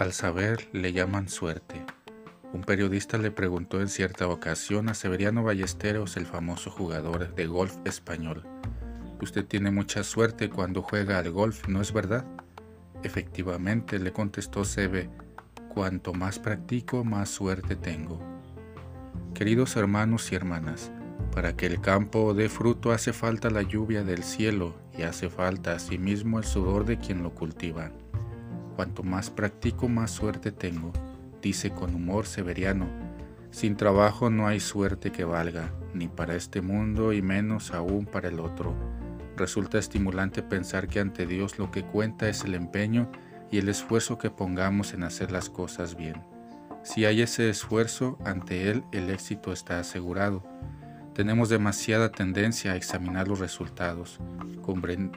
Al saber le llaman suerte. Un periodista le preguntó en cierta ocasión a Severiano Ballesteros, el famoso jugador de golf español, Usted tiene mucha suerte cuando juega al golf, ¿no es verdad? Efectivamente, le contestó Seve, cuanto más practico, más suerte tengo. Queridos hermanos y hermanas, para que el campo dé fruto hace falta la lluvia del cielo y hace falta asimismo el sudor de quien lo cultiva. Cuanto más practico, más suerte tengo, dice con humor severiano. Sin trabajo no hay suerte que valga, ni para este mundo y menos aún para el otro. Resulta estimulante pensar que ante Dios lo que cuenta es el empeño y el esfuerzo que pongamos en hacer las cosas bien. Si hay ese esfuerzo, ante Él el éxito está asegurado. Tenemos demasiada tendencia a examinar los resultados.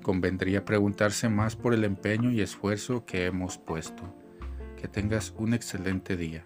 Convendría preguntarse más por el empeño y esfuerzo que hemos puesto. Que tengas un excelente día.